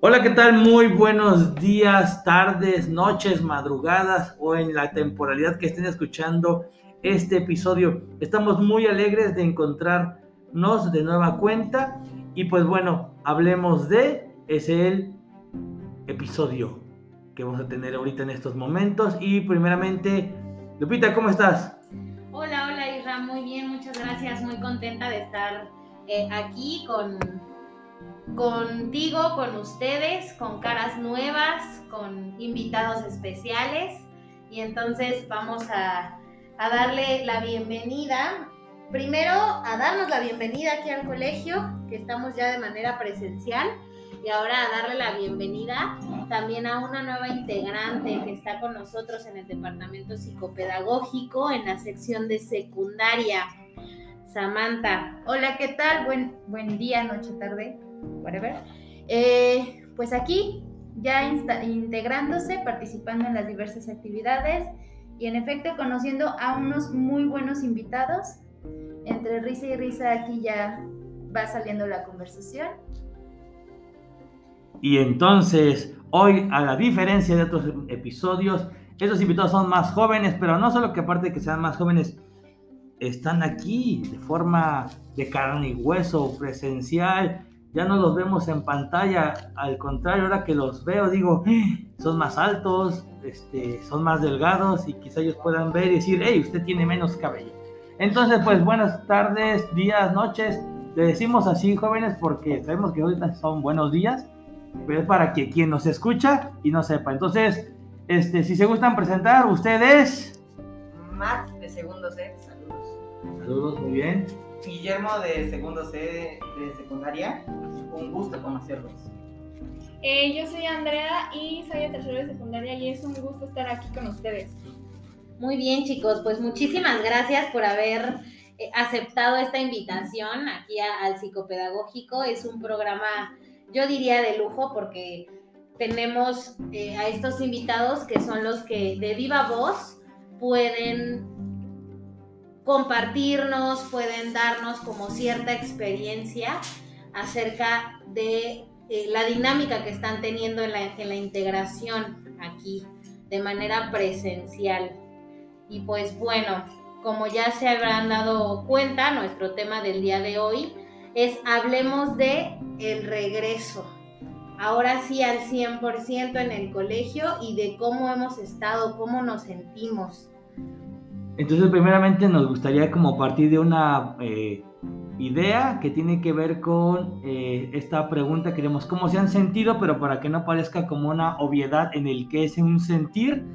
Hola, ¿qué tal? Muy buenos días, tardes, noches, madrugadas o en la temporalidad que estén escuchando este episodio. Estamos muy alegres de encontrarnos de nueva cuenta y pues bueno, hablemos de, es el episodio que vamos a tener ahorita en estos momentos y primeramente, Lupita, ¿cómo estás? Hola, hola Isra, muy bien, muchas gracias, muy contenta de estar eh, aquí con contigo, con ustedes, con caras nuevas, con invitados especiales. Y entonces vamos a, darle la bienvenida, primero a darnos la bienvenida aquí al colegio, que estamos ya de manera presencial, y ahora a darle la bienvenida también a una nueva integrante que está con nosotros en el departamento psicopedagógico, en la sección de secundaria. Samantha. Hola, ¿qué tal? Buen, buen día, noche, tarde whatever. Eh, pues aquí ya integrándose, participando en las diversas actividades y en efecto conociendo a unos muy buenos invitados. Entre risa y risa aquí ya va saliendo la conversación. Y entonces, hoy, a la diferencia de otros episodios, estos invitados son más jóvenes, pero no solo que aparte de que sean más jóvenes, están aquí de forma de carne y hueso, presencial, ya no los vemos en pantalla, al contrario, ahora que los veo digo, eh, son más altos, este, son más delgados y quizá ellos puedan ver y decir, hey, usted tiene menos cabello. Entonces, pues buenas tardes, días, noches, le decimos así jóvenes porque sabemos que ahorita son buenos días, pero es para que quien nos escucha y no sepa. Entonces, este, si se gustan presentar, ustedes... Matt de segundo C, saludos. Saludos, muy bien. Guillermo de segundo C de, secundaria. Un gusto conocerlos. Eh, yo soy Andrea y soy de tercero de secundaria y es un gusto estar aquí con ustedes. Muy bien chicos, pues muchísimas gracias por haber eh, aceptado esta invitación aquí al psicopedagógico. Es un programa, yo diría, de lujo porque tenemos eh, a estos invitados que son los que de viva voz pueden compartirnos, pueden darnos como cierta experiencia acerca de eh, la dinámica que están teniendo en la, en la integración aquí de manera presencial. Y pues bueno, como ya se habrán dado cuenta, nuestro tema del día de hoy es hablemos de el regreso. Ahora sí al 100% en el colegio y de cómo hemos estado, cómo nos sentimos. Entonces, primeramente nos gustaría como partir de una eh, idea que tiene que ver con eh, esta pregunta que queremos cómo se han sentido, pero para que no parezca como una obviedad en el que es un sentir.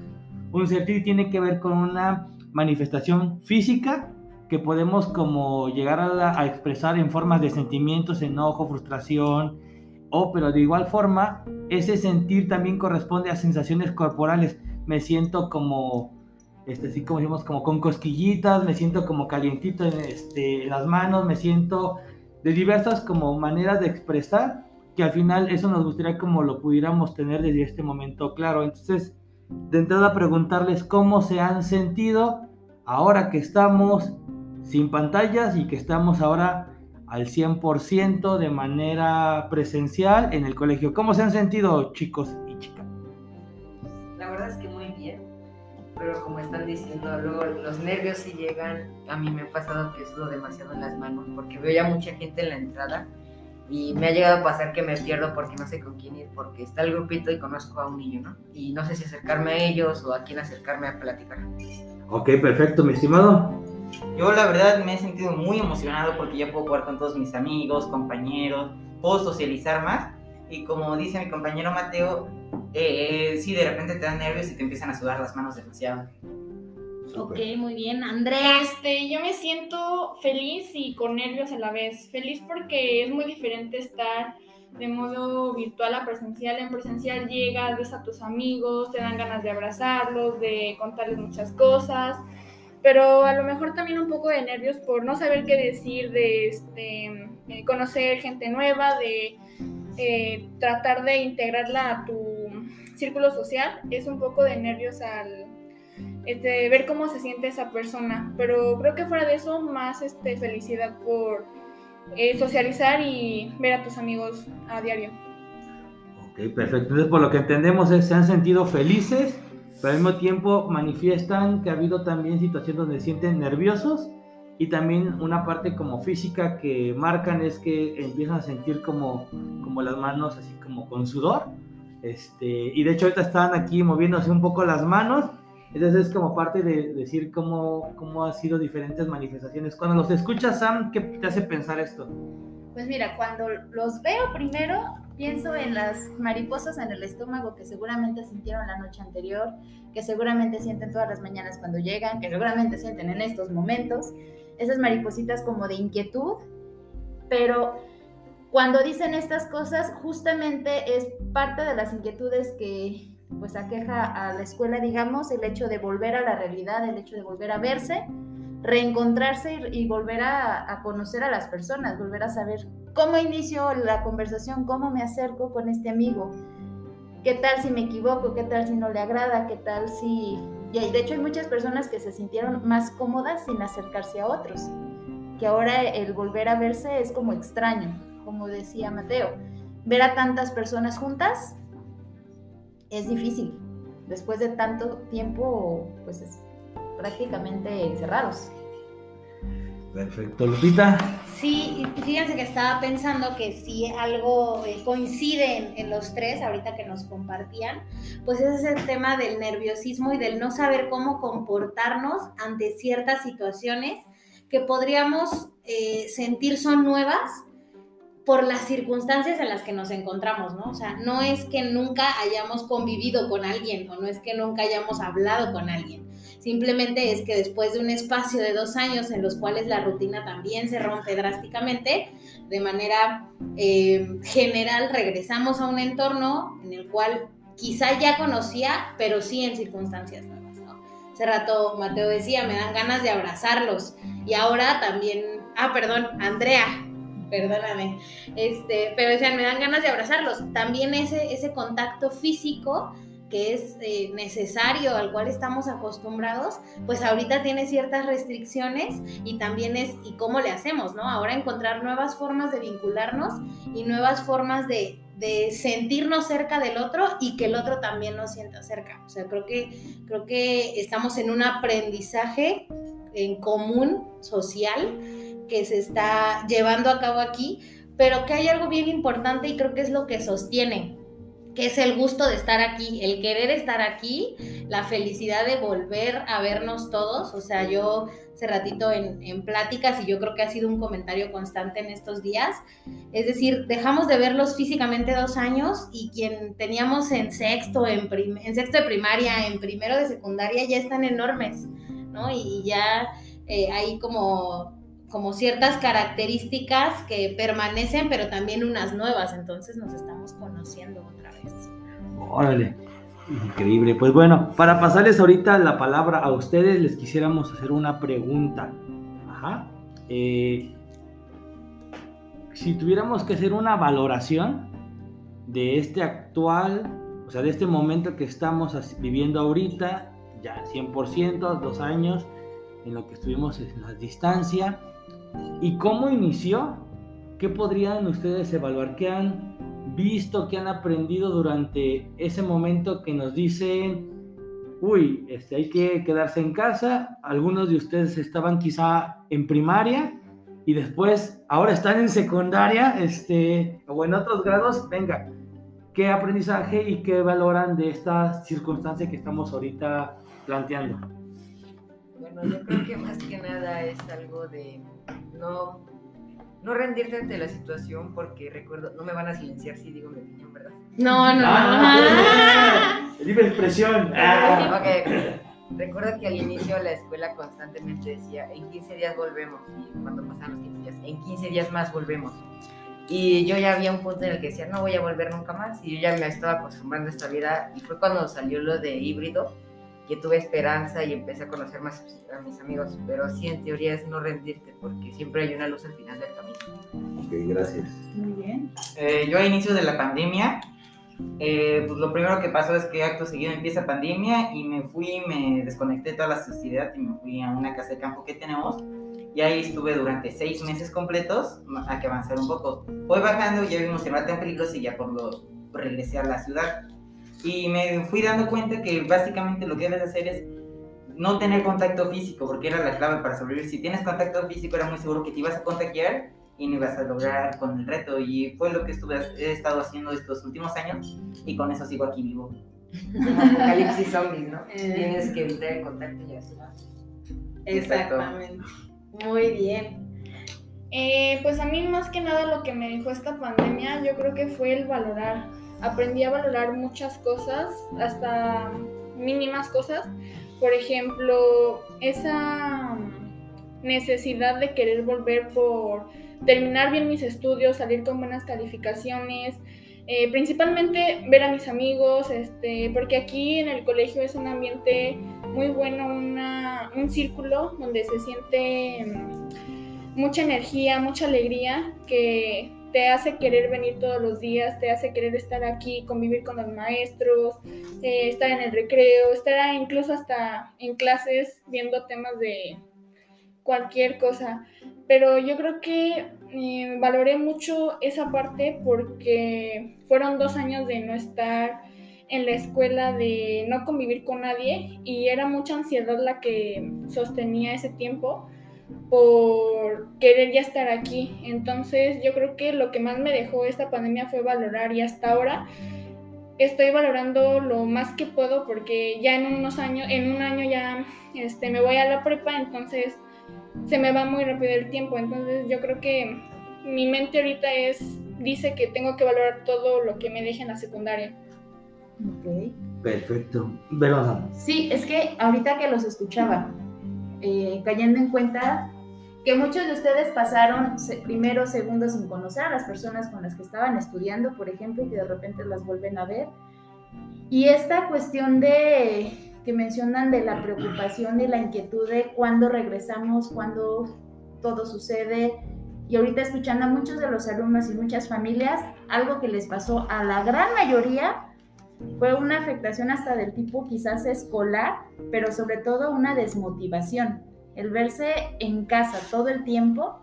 Un sentir tiene que ver con una manifestación física que podemos como llegar a, a expresar en formas de sentimientos, enojo, frustración, o pero de igual forma, ese sentir también corresponde a sensaciones corporales. Me siento como este, así como decimos, como con cosquillitas, me siento como calientito en, este, las manos, me siento de diversas como maneras de expresar, que al final eso nos gustaría como lo pudiéramos tener desde este momento claro. Entonces, de entrada preguntarles cómo se han sentido ahora que estamos sin pantallas y que estamos ahora al 100% de manera presencial en el colegio. ¿Cómo se han sentido chicos pero como están diciendo, luego los nervios sí llegan. A mí me ha pasado que sudo demasiado en las manos porque veo ya mucha gente en la entrada y me ha llegado a pasar que me pierdo porque no sé con quién ir, porque está el grupito y conozco a un niño, ¿no? Y no sé si acercarme a ellos o a quién acercarme a platicar. Ok, perfecto, mi estimado. Yo la verdad me he sentido muy emocionado porque ya puedo jugar con todos mis amigos, compañeros, puedo socializar más y como dice mi compañero Mateo, eh, sí, de repente te dan nervios y te empiezan a sudar las manos demasiado. Ok, muy bien. Andrea. Este, yo me siento feliz y con nervios a la vez. Feliz porque es muy diferente estar de modo virtual a presencial. En presencial llegas, ves a tus amigos, te dan ganas de abrazarlos, de contarles muchas cosas, pero a lo mejor también un poco de nervios por no saber qué decir, de este, conocer gente nueva, de eh, tratar de integrarla a tu círculo social, es un poco de nervios al este, ver cómo se siente esa persona. Pero creo que fuera de eso, más este, felicidad por eh, socializar y ver a tus amigos a diario. Ok, perfecto. Entonces, por lo que entendemos es, se han sentido felices, pero al mismo tiempo manifiestan que ha habido también situaciones donde se sienten nerviosos y también una parte como física que marcan es que empiezan a sentir como, como las manos así como con sudor. Este, y de hecho ahorita están aquí moviéndose un poco las manos. Entonces es como parte de decir cómo, cómo han sido diferentes manifestaciones. Cuando los escuchas, Sam, ¿qué te hace pensar esto? Pues mira, cuando los veo primero, pienso en las mariposas en el estómago que seguramente sintieron la noche anterior, que seguramente sienten todas las mañanas cuando llegan, que seguramente sienten en estos momentos esas maripositas como de inquietud, pero cuando dicen estas cosas, justamente es parte de las inquietudes que pues aqueja a la escuela, digamos, el hecho de volver a la realidad, el hecho de volver a verse, reencontrarse y, volver a, a, conocer a las personas, volver a saber cómo inicio la conversación, cómo me acerco con este amigo, qué tal si me equivoco, qué tal si no le agrada, qué tal si y de hecho hay muchas personas que se sintieron más cómodas sin acercarse a otros, que ahora el volver a verse es como extraño, como decía Mateo. Ver a tantas personas juntas es difícil. Después de tanto tiempo, pues es prácticamente encerrados. Perfecto, Lupita. Sí, fíjense que estaba pensando que si algo eh, coincide en, los tres, ahorita que nos compartían, pues es el tema del nerviosismo y del no saber cómo comportarnos ante ciertas situaciones que podríamos eh, sentir son nuevas por las circunstancias en las que nos encontramos, ¿no? O sea, no es que nunca hayamos convivido con alguien o no es que nunca hayamos hablado con alguien Simplemente es que después de un espacio de dos años en los cuales la rutina también se rompe drásticamente, de manera eh, general regresamos a un entorno en el cual quizá ya conocía, pero sí en circunstancias nuevas. ¿no? Hace rato Mateo decía, me dan ganas de abrazarlos. Y ahora también, ah, perdón, Andrea, perdóname, este, pero decían, me dan ganas de abrazarlos. También ese, ese contacto físico que es eh, necesario, al cual estamos acostumbrados, pues ahorita tiene ciertas restricciones y también es, ¿y cómo le hacemos? ¿no? Ahora encontrar nuevas formas de vincularnos y nuevas formas de, de sentirnos cerca del otro y que el otro también nos sienta cerca. O sea, creo que, creo que estamos en un aprendizaje en común social que se está llevando a cabo aquí, pero que hay algo bien importante y creo que es lo que sostiene que es el gusto de estar aquí, el querer estar aquí, la felicidad de volver a vernos todos. O sea, yo hace ratito en, pláticas y yo creo que ha sido un comentario constante en estos días. Es decir, dejamos de verlos físicamente dos años y quien teníamos en sexto, en, en sexto de primaria, en primero de secundaria, ya están enormes, ¿no? Y, ya eh, hay como como ciertas características que permanecen, pero también unas nuevas, entonces nos estamos conociendo Órale, increíble. Pues bueno, para pasarles ahorita la palabra a ustedes, les quisiéramos hacer una pregunta. Ajá. Eh, si tuviéramos que hacer una valoración de este actual, o sea, de este momento que estamos viviendo ahorita, ya 100%, dos años, en lo que estuvimos en la distancia, y cómo inició, ¿qué podrían ustedes evaluar? ¿Qué han visto, que han aprendido durante ese momento que nos dicen, uy, este, hay que quedarse en casa? Algunos de ustedes estaban quizá en primaria y después ahora están en secundaria este, o en otros grados. Venga, ¿qué aprendizaje y qué valoran de esta circunstancia que estamos ahorita planteando? Bueno, yo creo que más que nada es algo de no no rendirte ante la situación porque recuerdo, no me van a silenciar si digo mi opinión, ¿verdad? No, no, ah, no. Libre expresión. Ah. Ok. Recuerdo que al inicio la escuela constantemente decía, en 15 días volvemos. Y cuando pasaban los 15 días, en 15 días más volvemos. Y yo ya había un punto en el que decía, no voy a volver nunca más. Y yo ya me estaba acostumbrando a esta vida. Y fue cuando salió lo de híbrido que tuve esperanza y empecé a conocer más a mis amigos. Pero sí, en teoría es no rendirte, porque siempre hay una luz al final del camino. Gracias. Muy bien. Eh, yo a inicios de la pandemia, eh, pues lo primero que pasó es que acto seguido empieza pandemia y me fui, me desconecté de toda la sociedad y me fui a una casa de campo que tenemos. Y ahí estuve durante seis meses completos a que avanzar un poco. Voy bajando, ya vimos que no era tan peligroso y ya por lo regresé a la ciudad. Y me fui dando cuenta que básicamente lo que debes hacer es no tener contacto físico, porque era la clave para sobrevivir. Si tienes contacto físico, era muy seguro que te ibas a contagiar y no ibas a lograr con el reto. Y fue lo que estuve, he estado haciendo estos últimos años y con eso sigo aquí vivo. Apocalipsis zombies, ¿no? Eh. Tienes que evitar el contacto y ya está. Exactamente. Muy bien. Eh, pues a mí más que nada lo que me dejó esta pandemia yo creo que fue el valorar. Aprendí a valorar muchas cosas, hasta mínimas cosas. Por ejemplo, esa necesidad de querer volver por terminar bien mis estudios, salir con buenas calificaciones, eh, principalmente ver a mis amigos, este, porque aquí en el colegio es un ambiente muy bueno, una- un círculo donde se siente mm, mucha energía, mucha alegría, que te hace querer venir todos los días, te hace querer estar aquí, convivir con los maestros, eh, estar en el recreo, estar incluso hasta en clases viendo temas de cualquier cosa. Pero yo creo que eh, valoré mucho esa parte porque fueron dos años de no estar en la escuela, de no convivir con nadie y era mucha ansiedad la que sostenía ese tiempo por querer ya estar aquí. Entonces yo creo que lo que más me dejó esta pandemia fue valorar y hasta ahora estoy valorando lo más que puedo porque ya en unos años, en un año ya este, me voy a la prepa, entonces se me va muy rápido el tiempo. Entonces yo creo que mi mente ahorita es, dice que tengo que valorar todo lo que me deje en la secundaria. Ok. Perfecto. Verónica. Sí, es que ahorita que los escuchaba, eh, cayendo en cuenta que muchos de ustedes pasaron primero, segundo sin conocer a las personas con las que estaban estudiando, por ejemplo, y que de repente las vuelven a ver. Y esta cuestión de que mencionan de la preocupación y la inquietud de cuándo regresamos, cuándo todo sucede. Y ahorita escuchando a muchos de los alumnos y muchas familias, algo que les pasó a la gran mayoría fue una afectación hasta del tipo quizás escolar, pero sobre todo una desmotivación. El verse en casa todo el tiempo,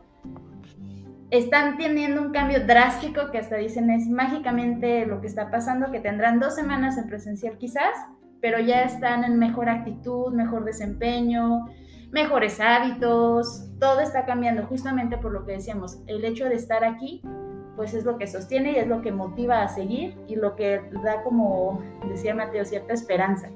están teniendo un cambio drástico que hasta dicen es mágicamente lo que está pasando, que tendrán dos semanas en presencial quizás, pero ya están en mejor actitud, mejor desempeño, mejores hábitos, todo está cambiando justamente por lo que decíamos, el hecho de estar aquí pues es lo que sostiene y es lo que motiva a seguir y lo que da como decía Mateo cierta esperanza.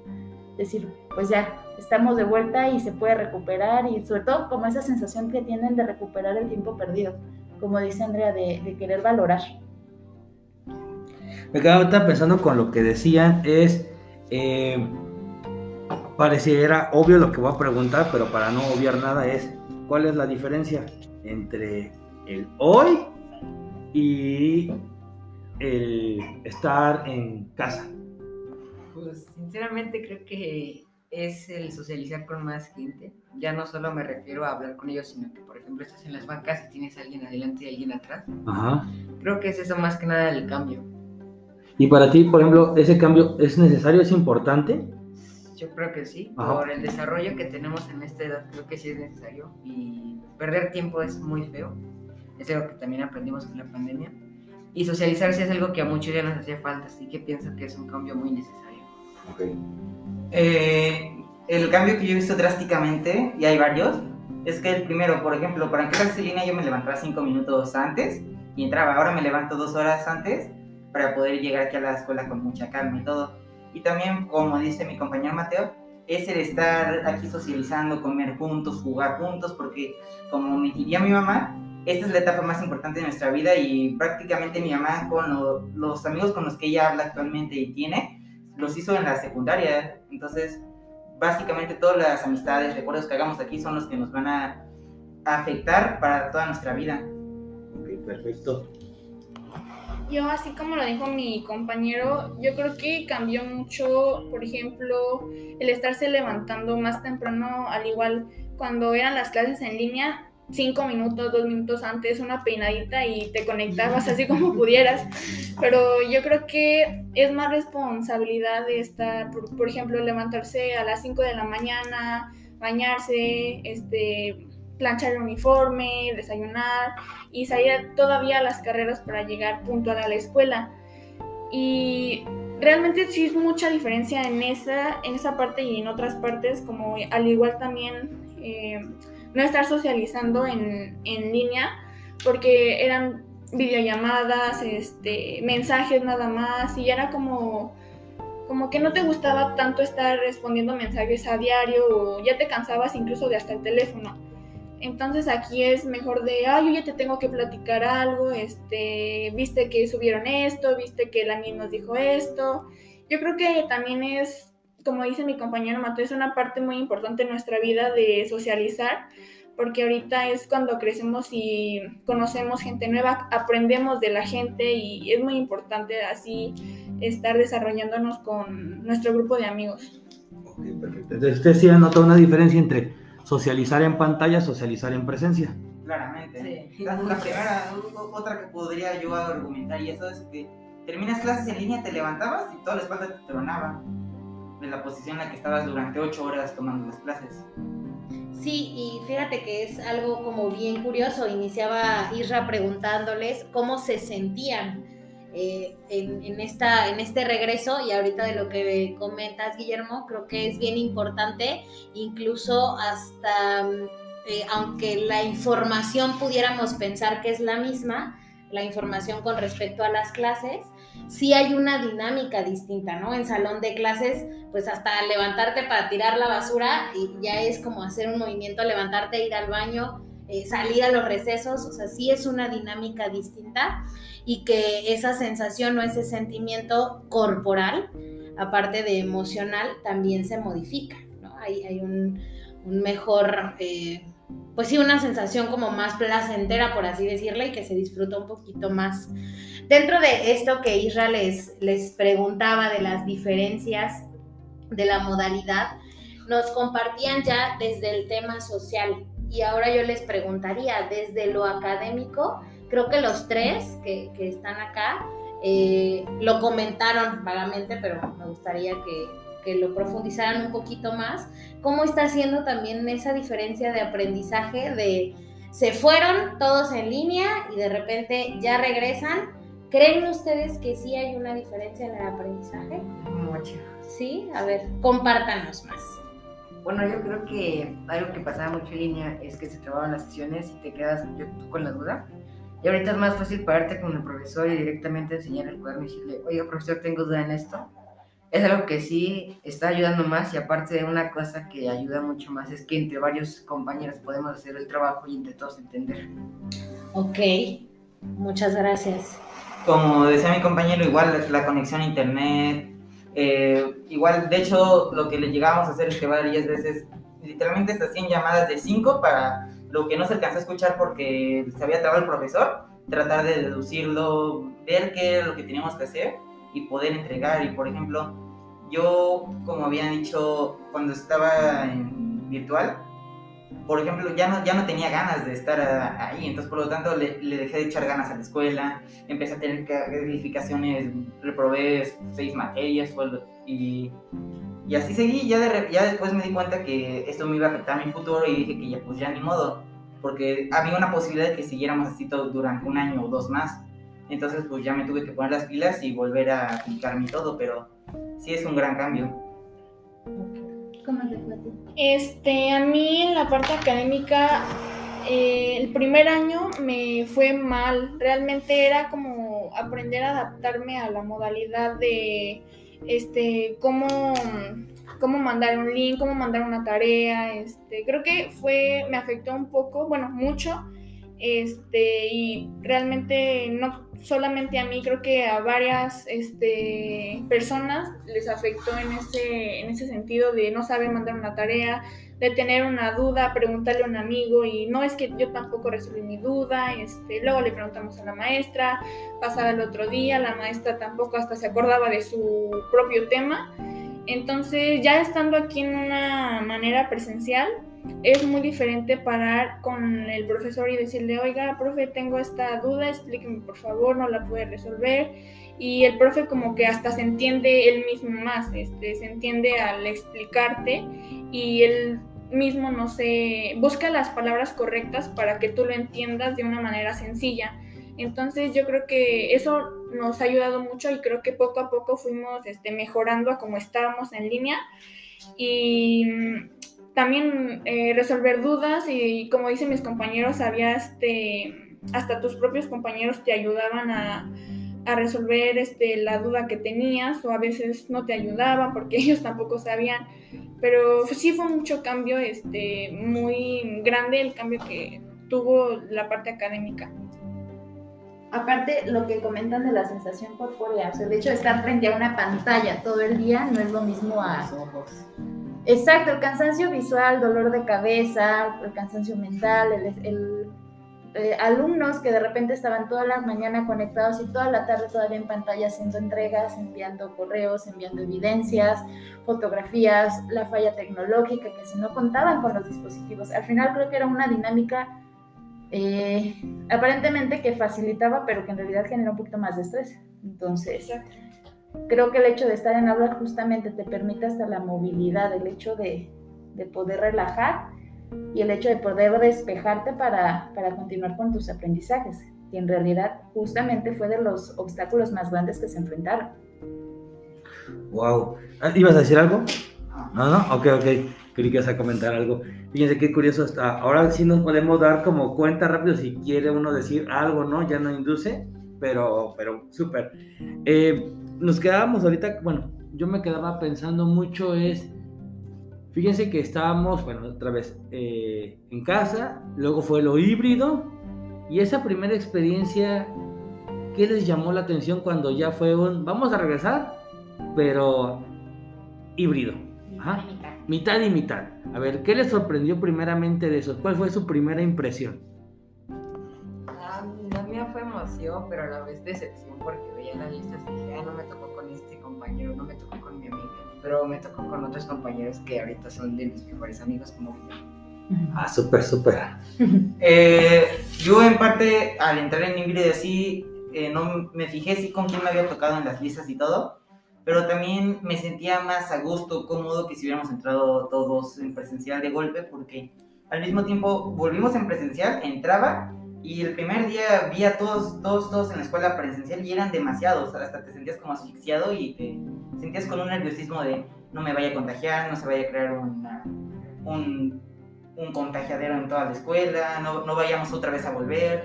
Decir, pues ya, estamos de vuelta y se puede recuperar y sobre todo como esa sensación que tienen de recuperar el tiempo perdido, como dice Andrea, de, de querer valorar. Me quedaba pensando con lo que decían, es, eh, pareciera obvio lo que voy a preguntar, pero para no obviar nada es, ¿cuál es la diferencia entre el hoy y el estar en casa? Pues sinceramente creo que es el socializar con más gente. Ya no solo me refiero a hablar con ellos, sino que, por ejemplo, estás en las bancas y tienes a alguien adelante y alguien atrás. Ajá. Creo que es eso más que nada el cambio. Y para ti, por ejemplo, ese cambio es necesario, es importante. Yo creo que sí. Ajá. Por el desarrollo que tenemos en esta edad, creo que sí es necesario. Y perder tiempo es muy feo. Es algo que también aprendimos en la pandemia. Y socializarse es algo que a muchos ya nos hacía falta, así que pienso que es un cambio muy necesario. Eh, el cambio que yo he visto drásticamente, y hay varios, es que el primero, por ejemplo, para clases en línea yo me levantaba cinco minutos antes y entraba. Ahora me levanto dos horas antes para poder llegar aquí a la escuela con mucha calma y todo. Y también, como dice mi compañero Mateo, es el estar aquí socializando, comer juntos, jugar juntos, porque como me diría mi mamá, esta es la etapa más importante de nuestra vida y prácticamente mi mamá con lo- los amigos con los que ella habla actualmente y tiene, los hizo en la secundaria. Entonces, básicamente todas las amistades, recuerdos que hagamos aquí son los que nos van a afectar para toda nuestra vida. Ok, perfecto. Yo, así como lo dijo mi compañero, yo creo que cambió mucho, por ejemplo, el estarse levantando más temprano, al igual cuando eran las clases en línea, cinco minutos, dos minutos antes, una peinadita y te conectabas así como pudieras. Pero yo creo que es más responsabilidad de estar, por, por ejemplo, levantarse a las 5 de la mañana, bañarse, este, planchar el uniforme, desayunar y salir todavía a las carreras para llegar puntual a la escuela. Y realmente sí es mucha diferencia en esa, en esa parte y en otras partes, como al igual también eh, no estar socializando en, en línea, porque eran videollamadas, este, mensajes nada más, y era como, como que no te gustaba tanto estar respondiendo mensajes a diario o ya te cansabas incluso de hasta el teléfono. Entonces aquí es mejor de, ay, yo ya te tengo que platicar algo, este, viste que subieron esto, viste que la misma nos dijo esto. Yo creo que también es, como dice mi compañero Mateo, es una parte muy importante en nuestra vida de socializar, porque ahorita es cuando crecemos y conocemos gente nueva, aprendemos de la gente y es muy importante así estar desarrollándonos con nuestro grupo de amigos. Ok, perfecto. Entonces, usted sí ha notado una diferencia entre socializar en pantalla, socializar en presencia. Claramente. Sí. La, la primera, otra que podría yo argumentar y eso es que terminas clases en línea, te levantabas y toda la espalda te tronaba de la posición en la que estabas durante ocho horas tomando las clases. Sí, y fíjate que es algo como bien curioso. Iniciaba Isra preguntándoles cómo se sentían eh, en, en esta, en este regreso y ahorita de lo que comentas, Guillermo, creo que es bien importante, incluso hasta, eh, aunque la información pudiéramos pensar que es la misma, la información con respecto a las clases, sí hay una dinámica distinta, ¿no? En salón de clases, pues hasta levantarte para tirar la basura y ya es como hacer un movimiento, levantarte, ir al baño, eh, salir a los recesos, o sea, sí es una dinámica distinta y que esa sensación o ese sentimiento corporal, aparte de emocional, también se modifica, ¿no? Hay, hay un, un mejor... Eh, pues sí, una sensación como más placentera, por así decirle, y que se disfruta un poquito más. Dentro de esto que Isra les, les preguntaba de las diferencias de la modalidad, nos compartían ya desde el tema social. Y ahora yo les preguntaría, desde lo académico, creo que los tres que, que están acá eh, lo comentaron vagamente, pero me gustaría que, que lo profundizaran un poquito más, cómo está haciendo también esa diferencia de aprendizaje de se fueron todos en línea y de repente ya regresan. ¿Creen ustedes que sí hay una diferencia en el aprendizaje? Mucho. Sí, a ver, compártanos más. Bueno, yo creo que algo que pasaba mucho en línea es que se trababan las sesiones y te quedas yo, tú con la duda. Y ahorita es más fácil pararte con el profesor y directamente enseñar el cuaderno y decirle, oiga, profesor, tengo duda en esto es algo que sí está ayudando más y aparte de una cosa que ayuda mucho más es que entre varios compañeros podemos hacer el trabajo y entre todos entender. Ok, muchas gracias. Como decía mi compañero, igual la conexión a internet, eh, igual, de hecho, lo que le llegábamos a hacer es que varias veces, literalmente se hacían llamadas de 5 para lo que no se alcanzó a escuchar porque se había trabado el profesor, tratar de deducirlo, ver qué era lo que teníamos que hacer y poder entregar. Y por ejemplo, yo, como habían dicho, cuando estaba en virtual, por ejemplo, ya no, ya no tenía ganas de estar ahí, entonces por lo tanto le, le dejé de echar ganas a la escuela, empecé a tener calificaciones, reprobé seis materias y, y así seguí, ya, de ya después me di cuenta que esto me iba a afectar a mi futuro y dije que ya pues ya ni modo, porque había una posibilidad de que siguiéramos así todo durante un año o dos más, entonces pues ya me tuve que poner las pilas y volver a aplicarme todo, pero sí es un gran cambio. ¿Cómo te? Este, a mí en la parte académica, eh, el primer año me fue mal. Realmente era como aprender a adaptarme a la modalidad de, este, cómo, cómo mandar un link, cómo mandar una tarea. Este, creo que fue, me afectó un poco, bueno, mucho. Este, y realmente no solamente a mí, creo que a varias este, personas les afectó en ese, en ese sentido de no saber mandar una tarea, de tener una duda, preguntarle a un amigo y no es que yo tampoco resolví mi duda, este, luego le preguntamos a la maestra, pasaba el otro día, la maestra tampoco hasta se acordaba de su propio tema. Entonces, ya estando aquí en una manera presencial, es muy diferente parar con el profesor y decirle, oiga, profe, tengo esta duda, explíqueme por favor, no la puede resolver. Y el profe como que hasta se entiende él mismo más, este, se entiende al explicarte y él mismo, no sé, busca las palabras correctas para que tú lo entiendas de una manera sencilla. Entonces yo creo que eso nos ha ayudado mucho y creo que poco a poco fuimos este, mejorando a como estábamos en línea y también eh, resolver dudas y como dicen mis compañeros, había este, hasta tus propios compañeros te ayudaban a, a resolver este, la duda que tenías o a veces no te ayudaban porque ellos tampoco sabían, pero sí fue mucho cambio, este, muy grande el cambio que tuvo la parte académica. Aparte, lo que comentan de la sensación corpórea, o sea, de hecho, estar frente a una pantalla todo el día no es lo mismo a... Exacto, el cansancio visual, dolor de cabeza, el cansancio mental, el, eh, alumnos que de repente estaban toda la mañana conectados y toda la tarde todavía en pantalla haciendo entregas, enviando correos, enviando evidencias, fotografías, la falla tecnológica, que si no contaban con los dispositivos. Al final creo que era una dinámica eh, aparentemente que facilitaba, pero que en realidad genera un poquito más de estrés. Entonces, creo que el hecho de estar en aula justamente te permite hasta la movilidad, el hecho de, de poder relajar y el hecho de poder despejarte para, para continuar con tus aprendizajes. Y en realidad justamente fue de los obstáculos más grandes que se enfrentaron. Wow. Ah, ¿Ibas a decir algo? No, no, ok, ok. Creí que ibas a comentar algo. Fíjense qué curioso está. Ahora sí nos podemos dar como cuenta rápido si quiere uno decir algo, ¿no? Ya no induce, pero, pero súper. Eh, nos quedábamos ahorita, bueno, yo me quedaba pensando mucho es Fíjense que estábamos, bueno, otra vez eh, en casa, luego fue lo híbrido y esa primera experiencia, ¿qué les llamó la atención cuando ya fue un, vamos a regresar, pero híbrido? Ajá. Mitad y mitad. A ver, ¿qué les sorprendió primeramente de eso? ¿Cuál fue su primera impresión? Mía fue emoción, pero a la vez decepción porque veía las listas y dije, ah, no me tocó con este compañero, no me tocó con mi amiga pero me tocó con otros compañeros que ahorita son de mis mejores amigos como Ah, súper, súper. Eh, yo en parte al entrar en Ingrid así, eh, no me fijé sí con quién me había tocado en las listas y todo, pero también me sentía más a gusto, cómodo que si hubiéramos entrado todos en presencial de golpe, porque al mismo tiempo volvimos en presencial, entraba y el primer día vi a todos, todos, todos en la escuela presencial y eran demasiados, hasta te sentías como asfixiado y te sentías con un nerviosismo de no me vaya a contagiar, no se vaya a crear un, un contagiadero en toda la escuela, no, no vayamos otra vez a volver.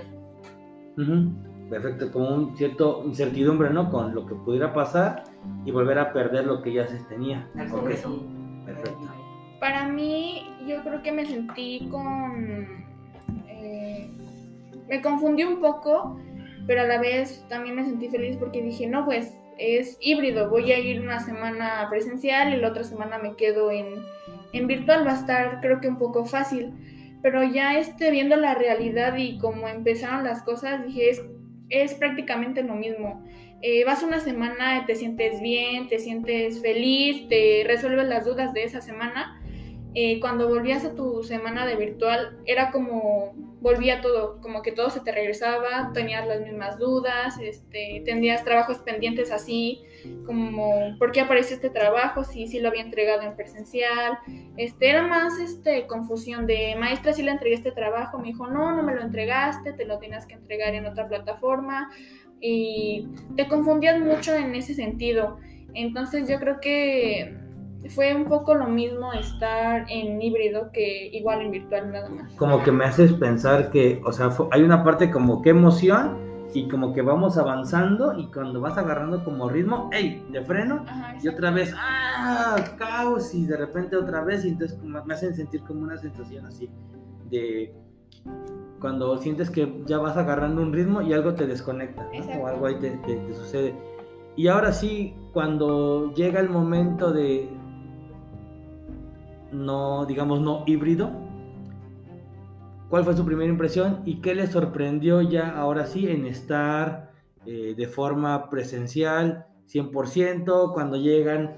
Perfecto, como un cierto incertidumbre, ¿no? Con lo que pudiera pasar y volver a perder lo que ya se tenía. Perfecto. Para mí, yo creo que me sentí con me confundí un poco, pero a la vez también me sentí feliz porque dije, no, pues es híbrido, voy a ir una semana presencial y la otra semana me quedo en, en virtual, va a estar creo que un poco fácil, pero ya este, viendo la realidad y cómo empezaron las cosas, dije, es, es prácticamente lo mismo. Eh, vas una semana, te sientes bien, te sientes feliz, te resuelves las dudas de esa semana eh, cuando volvías a tu semana de virtual, era como volvía todo, como que todo se te regresaba, tenías las mismas dudas, este, tendrías trabajos pendientes así, como ¿por qué aparece este trabajo? Si sí, lo había entregado en presencial. Este, era más este, confusión de maestra, si le entregué este trabajo, me dijo, no, no me lo entregaste, te lo tienes que entregar en otra plataforma. Y te confundías mucho en ese sentido. Entonces yo creo que fue un poco lo mismo estar en híbrido que igual en virtual nada más. Como que me haces pensar que, o sea, hay una parte como que emoción y como que vamos avanzando y cuando vas agarrando como ritmo, ¡ey! De freno y otra vez, ¡ah! Caos y de repente otra vez y entonces me hacen sentir como una sensación así de cuando sientes que ya vas agarrando un ritmo y algo te desconecta o algo ahí te sucede. Y ahora sí, cuando llega el momento de, no, digamos, no híbrido. ¿Cuál fue su primera impresión y qué le sorprendió ya ahora sí en estar eh, de forma presencial 100% cuando llegan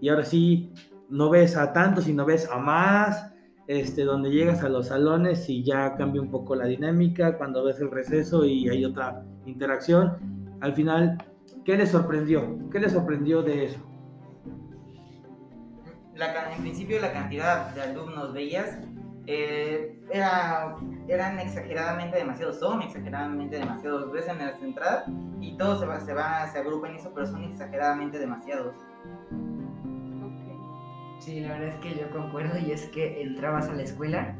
y ahora sí no ves a tantos y no ves a más? Este, donde llegas a los salones y ya cambia un poco la dinámica, cuando ves el receso y hay otra interacción. Al final, ¿qué le sorprendió? ¿Qué le sorprendió de eso? En principio la cantidad de alumnos veías eh, era, eran exageradamente demasiados, son exageradamente demasiados. Ves en las entradas y todo se va, se va, se agrupa en eso, pero son exageradamente demasiados. Sí, la verdad es que yo concuerdo y es que entrabas a la escuela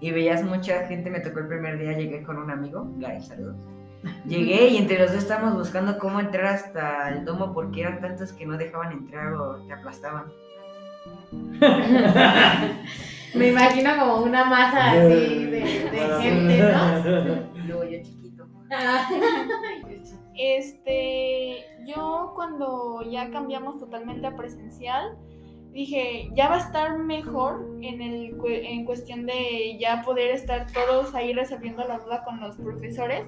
y veías mucha gente, me tocó el primer día, llegué con un amigo, Gary, saludos. Llegué y entre los dos estábamos buscando cómo entrar hasta el domo porque eran tantos que no dejaban entrar o te aplastaban. Me imagino como una masa así de, de gente, ¿no? Y luego yo chiquito. Este, yo cuando ya cambiamos totalmente a presencial, dije, ya va a estar mejor en, el, cu- en cuestión de ya poder estar todos ahí resolviendo la duda con los profesores.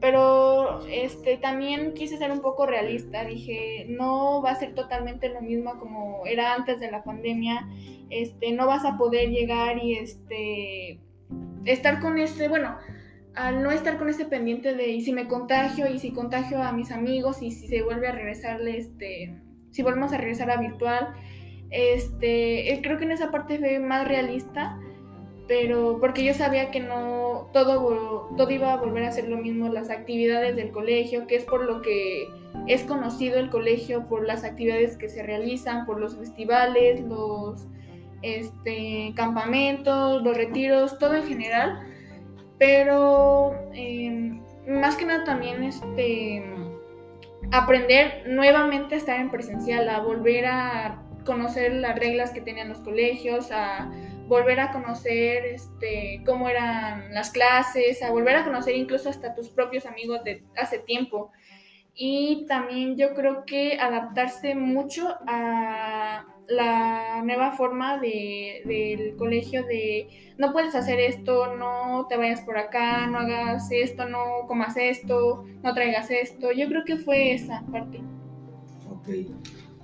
Pero este, también quise ser un poco realista. Dije, no va a ser totalmente lo mismo como era antes de la pandemia. Este, no vas a poder llegar y este, estar con este, bueno, al no estar con ese pendiente de y si me contagio y si contagio a mis amigos y si se vuelve a regresar, este, si volvemos a regresar a virtual, este, eh, creo que en esa parte fue más realista, pero porque yo sabía que no todo, todo iba a volver a ser lo mismo, las actividades del colegio, que es por lo que es conocido el colegio, por las actividades que se realizan, por los festivales, los este, campamentos, los retiros, todo en general, pero eh, más que nada también este, aprender nuevamente a estar en presencial, a volver a conocer las reglas que tenían los colegios, a volver a conocer este, cómo eran las clases, a volver a conocer incluso hasta tus propios amigos de hace tiempo. Y también yo creo que adaptarse mucho a la nueva forma de, del colegio de no puedes hacer esto, no te vayas por acá, no hagas esto, no comas esto, no traigas esto. Yo creo que fue esa parte. Ok,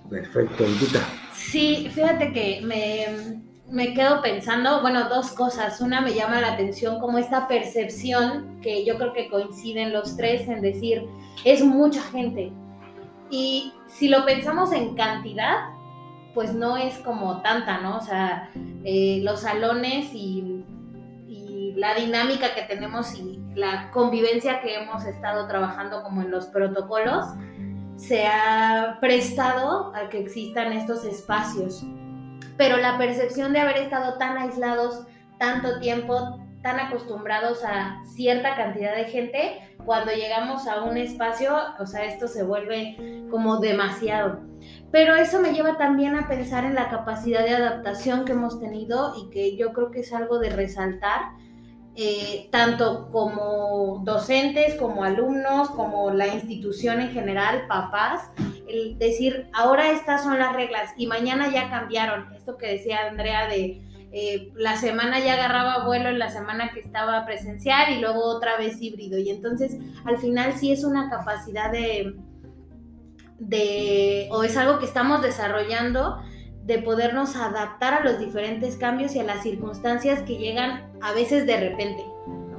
perfecto. Lupita. Sí, fíjate que me, me quedo pensando, bueno, dos cosas. Una me llama la atención como esta percepción que yo creo que coinciden los tres en decir, es mucha gente. Y si lo pensamos en cantidad, pues no es como tanta, ¿no? O sea, eh, los salones y, y la dinámica que tenemos y la convivencia que hemos estado trabajando como en los protocolos, se ha prestado a que existan estos espacios. Pero la percepción de haber estado tan aislados tanto tiempo, tan acostumbrados a cierta cantidad de gente, cuando llegamos a un espacio, o sea, esto se vuelve como demasiado. Pero eso me lleva también a pensar en la capacidad de adaptación que hemos tenido y que yo creo que es algo de resaltar, eh, tanto como docentes, como alumnos, como la institución en general, papás, el decir, ahora estas son las reglas y mañana ya cambiaron. Esto que decía Andrea de eh, la semana ya agarraba vuelo en la semana que estaba presencial y luego otra vez híbrido. Y entonces al final sí es una capacidad de, de o es algo que estamos desarrollando de podernos adaptar a los diferentes cambios y a las circunstancias que llegan a veces de repente.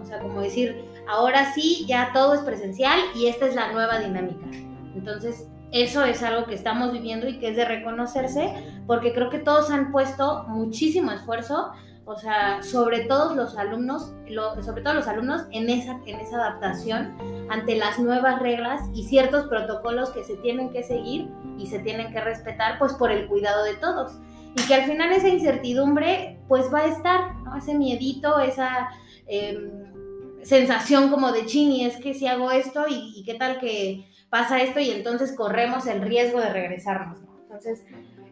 O sea, como decir, ahora sí, ya todo es presencial y esta es la nueva dinámica. Entonces, eso es algo que estamos viviendo y que es de reconocerse, porque creo que todos han puesto muchísimo esfuerzo, o sea, sobre todos los alumnos, lo, sobre todo los alumnos en esa, en esa adaptación ante las nuevas reglas y ciertos protocolos que se tienen que seguir y se tienen que respetar, pues por el cuidado de todos. Y que al final esa incertidumbre, pues va a estar, ¿no? Ese miedito, esa eh, sensación como de chini, es que si hago esto y, y qué tal que pasa esto y entonces corremos el riesgo de regresarnos. ¿no? Entonces,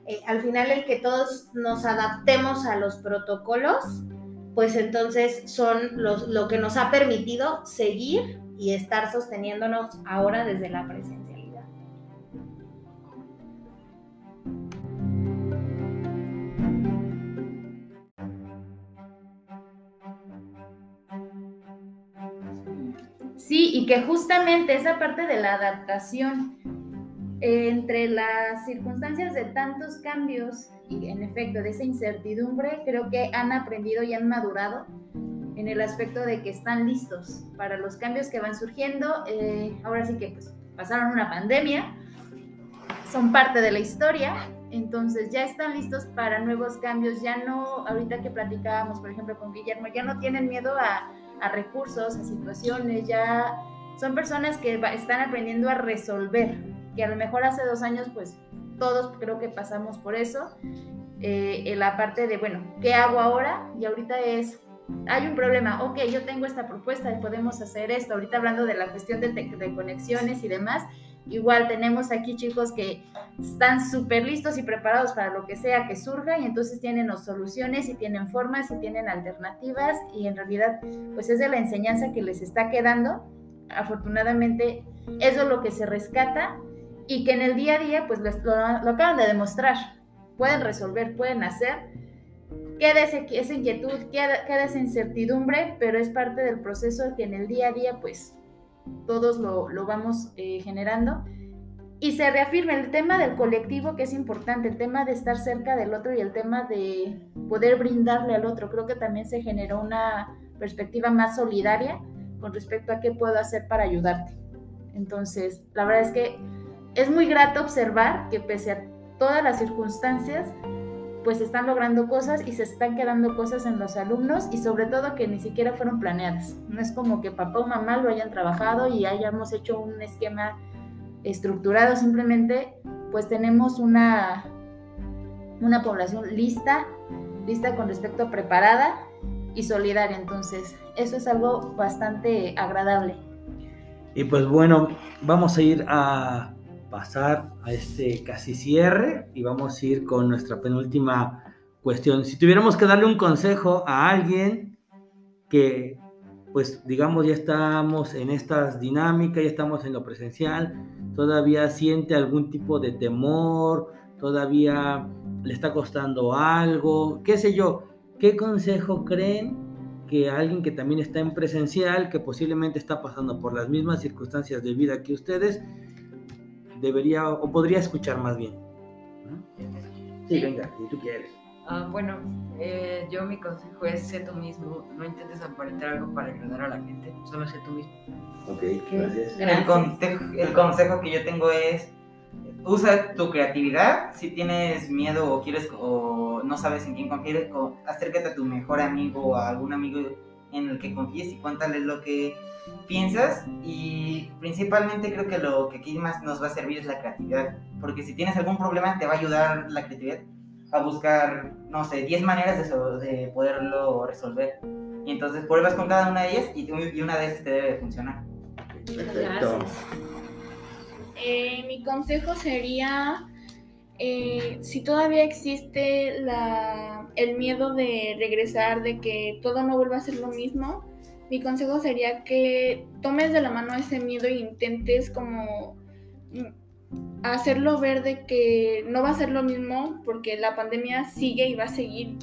eh, al final el que todos nos adaptemos a los protocolos, pues entonces son los, lo que nos ha permitido seguir y estar sosteniéndonos ahora desde la presencialidad. Sí, y que justamente esa parte de la adaptación eh, entre las circunstancias de tantos cambios y en efecto de esa incertidumbre, creo que han aprendido y han madurado en el aspecto de que están listos para los cambios que van surgiendo. Eh, ahora sí que pues, pasaron una pandemia, son parte de la historia, Entonces ya están listos para nuevos cambios, ya no, ahorita que platicábamos, por ejemplo, con Guillermo, ya no tienen miedo a, a recursos, a situaciones, ya son personas que están aprendiendo a resolver, que a lo mejor hace dos años pues todos creo que pasamos por eso, eh, en la parte de, bueno, ¿qué hago ahora? Y ahorita es, hay un problema, ok, yo tengo esta propuesta y podemos hacer esto, ahorita hablando de la cuestión de, de conexiones y demás, igual tenemos aquí chicos que están súper listos y preparados para lo que sea que surja y entonces tienen soluciones y tienen formas y tienen alternativas y en realidad pues es de la enseñanza que les está quedando. Afortunadamente eso es lo que se rescata y que en el día a día pues lo, lo acaban de demostrar. Pueden resolver, pueden hacer. Queda ese- esa inquietud, queda, queda esa incertidumbre, pero es parte del proceso que en el día a día pues todos lo, lo vamos eh, generando. Y se reafirma el tema del colectivo, que es importante, el tema de estar cerca del otro y el tema de poder brindarle al otro. Creo que también se generó una perspectiva más solidaria con respecto a qué puedo hacer para ayudarte. Entonces, la verdad es que es muy grato observar que pese a todas las circunstancias, pues están logrando cosas y se están quedando cosas en los alumnos y sobre todo que ni siquiera fueron planeadas. No es como que papá o mamá lo hayan trabajado y hayamos hecho un esquema estructurado, simplemente pues tenemos una, una población lista, lista con respecto a preparada y solidaria. Entonces, eso es algo bastante agradable. Y pues bueno, vamos a ir a pasar a este casi cierre y vamos a ir con nuestra penúltima cuestión. Si tuviéramos que darle un consejo a alguien que, pues digamos, ya estamos en estas dinámicas, ya estamos en lo presencial, todavía siente algún tipo de temor, todavía le está costando algo, qué sé yo, ¿qué consejo creen que alguien que también está en presencial, que posiblemente está pasando por las mismas circunstancias de vida que ustedes, debería o podría escuchar más bien? Sí, venga, si tú quieres. Ah, bueno, eh, yo mi consejo es sé tú mismo, no intentes aparentar algo para agradar a la gente, solo sé tú mismo. Ok, gracias. El, conte- el consejo que yo tengo es usa tu creatividad. Si tienes miedo o quieres o no sabes en quién confiar, co- acércate a tu mejor amigo o a algún amigo en el que confíes y cuéntale lo que piensas. Y principalmente creo que lo que aquí más nos va a servir es la creatividad. Porque si tienes algún problema, te va a ayudar la creatividad a buscar, no sé, 10 maneras de, so- de poderlo resolver. Y entonces pruebas con cada una de ellas y, y una de esas te debe de funcionar. Perfecto. Eh, mi consejo sería, eh, si todavía existe la, el miedo de regresar, de que todo no vuelva a ser lo mismo, mi consejo sería que tomes de la mano ese miedo e intentes como mm, hacerlo ver de que no va a ser lo mismo porque la pandemia sigue y va a seguir.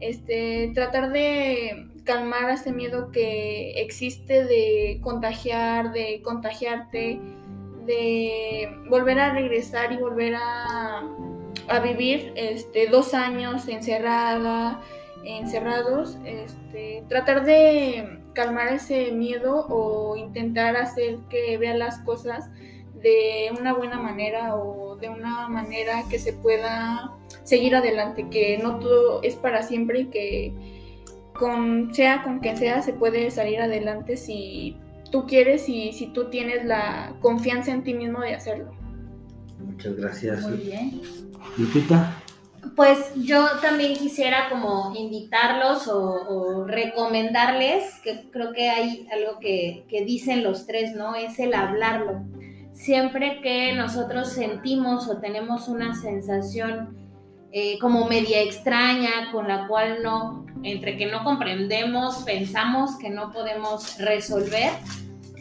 Este, tratar de calmar ese miedo que existe de contagiar, de contagiarte, de volver a regresar y volver a, a vivir este, dos años encerrada, encerrados, este, tratar de calmar ese miedo o intentar hacer que vea las cosas de una buena manera o de una manera que se pueda seguir adelante, que no todo es para siempre y que con sea con que sea se puede salir adelante si tú quieres y si tú tienes la confianza en ti mismo de hacerlo. Muchas gracias. Muy bien. Lupita. Pues yo también quisiera como invitarlos o, recomendarles, que creo que hay algo que, que dicen los tres, ¿no? Es el hablarlo. Siempre que nosotros sentimos o tenemos una sensación eh, como media extraña, con la cual no, entre que no comprendemos, pensamos que no podemos resolver,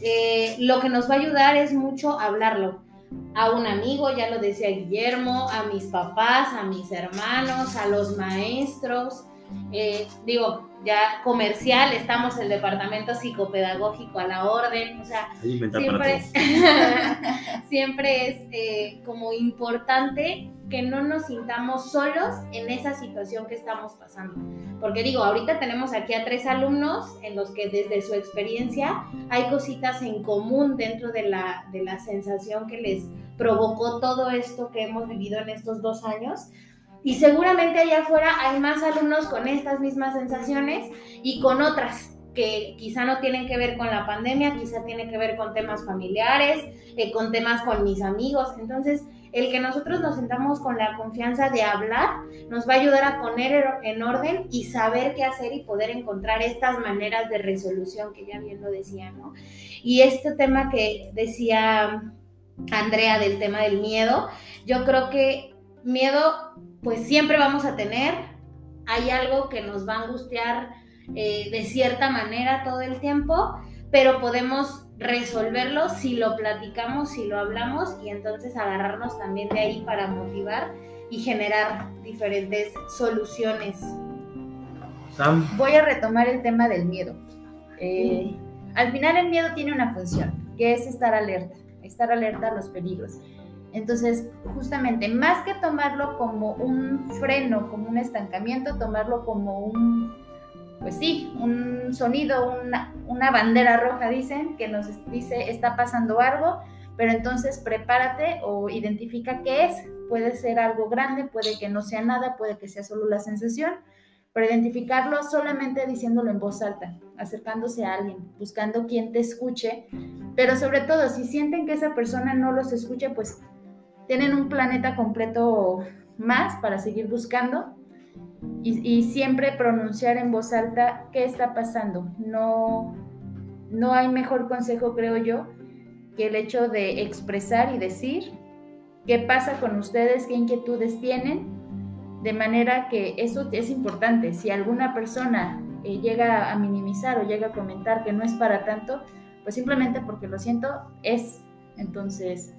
eh, lo que nos va a ayudar es mucho hablarlo a un amigo, ya lo decía Guillermo, a mis papás, a mis hermanos, a los maestros. Eh, digo, ya comercial, estamos el departamento psicopedagógico a la orden, o sea, siempre, siempre es eh, como importante que no nos sintamos solos en esa situación que estamos pasando. Porque digo, ahorita tenemos aquí a tres alumnos en los que desde su experiencia hay cositas en común dentro de la, de la sensación que les provocó todo esto que hemos vivido en estos dos años. Y seguramente allá afuera hay más alumnos con estas mismas sensaciones y con otras que quizá no tienen que ver con la pandemia, quizá tienen que ver con temas familiares, eh, con temas con mis amigos. Entonces, el que nosotros nos sentamos con la confianza de hablar nos va a ayudar a poner en orden y saber qué hacer y poder encontrar estas maneras de resolución que ya bien lo decía, ¿no? Y este tema que decía Andrea del tema del miedo, yo creo que miedo pues siempre vamos a tener, hay algo que nos va a angustiar eh, de cierta manera todo el tiempo, pero podemos resolverlo si lo platicamos, si lo hablamos y entonces agarrarnos también de ahí para motivar y generar diferentes soluciones. Sam. Voy a retomar el tema del miedo. Eh, al final el miedo tiene una función, que es estar alerta, estar alerta a los peligros. Entonces, justamente, más que tomarlo como un freno, como un estancamiento, tomarlo como un pues sí, un sonido, una, bandera roja, dicen, que nos dice está pasando algo, pero entonces prepárate o identifica qué es. Puede ser algo grande, puede que no sea nada, puede que sea solo la sensación, pero identificarlo solamente diciéndolo en voz alta, acercándose a alguien, buscando quien te escuche, pero sobre todo si sienten que esa persona no los escucha, pues tienen un planeta completo más para seguir buscando y, siempre pronunciar en voz alta qué está pasando. No, no hay mejor consejo, creo yo, que el hecho de expresar y decir qué pasa con ustedes, qué inquietudes tienen, de manera que eso es importante. Si alguna persona eh, llega a minimizar o llega a comentar que no es para tanto, pues simplemente porque lo siento, es. Entonces,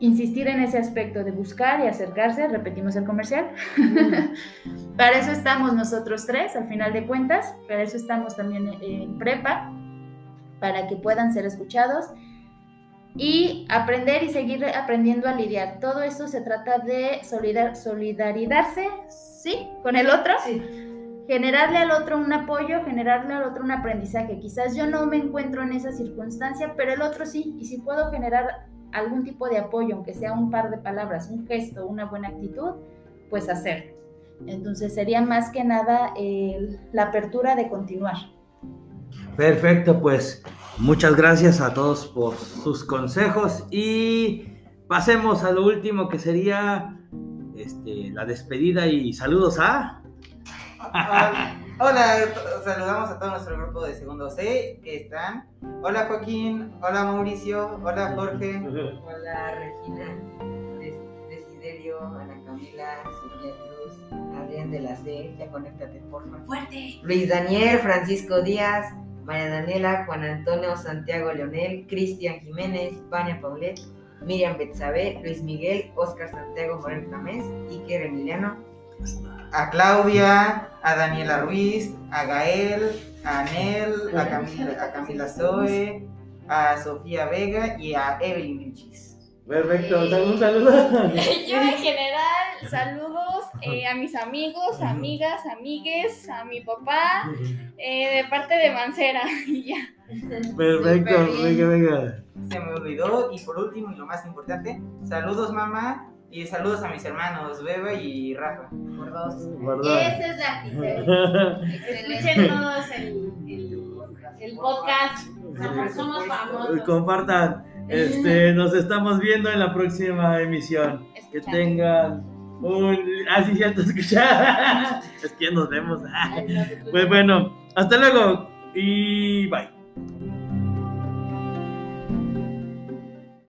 insistir en ese aspecto de buscar y acercarse, repetimos el comercial. para eso estamos nosotros tres, al final de cuentas, para eso estamos también en prepa, para que puedan ser escuchados y aprender y seguir aprendiendo a lidiar. Todo esto se trata de solidar, solidarizarse, ¿sí? Con el otro. Generarle al otro un apoyo, generarle al otro un aprendizaje. Quizás yo no me encuentro en esa circunstancia, pero el otro sí. Y si puedo generar algún tipo de apoyo, aunque sea un par de palabras, un gesto, una buena actitud, pues hacer. Entonces sería más que nada la apertura de continuar. Perfecto, pues muchas gracias a todos por sus consejos y pasemos a lo último que sería este, la despedida y saludos a... Hola, saludamos a todo nuestro grupo de segundo C que están. Hola Joaquín, hola Mauricio, hola Jorge. Hola Regina, Desiderio, Ana Camila, Sofía Cruz, Adrián de la C, ya conéctate por favor. Fuerte. Luis Daniel, Francisco Díaz, María Daniela, Juan Antonio, Santiago Leonel, Cristian Jiménez, Vania Paulet, Miriam Betsabe, Luis Miguel, Oscar Santiago Morel Tamés, Iker Emiliano a Claudia, a Daniela Ruiz, a Gael, a Anel, a Camila, a Camila Zoe, a Sofía Vega y a Evelyn Vilchis. Perfecto, un saludo. Yo en general, saludos eh, a mis amigos, amigas, amigues, a mi papá, eh, de parte de Mancera. y ya. Perfecto, venga, venga. Se me olvidó y por último y lo más importante, saludos mamá y saludos a mis hermanos Beba y Rafa. Por dos. Esa es la actitud. Escuchen todos el, el, podcast. Somos famosos. Compartan. Este, nos estamos viendo en la próxima emisión. Que tengan un. Ah, sí, cierto, escuchar. es que nos vemos. pues bueno, hasta luego y bye.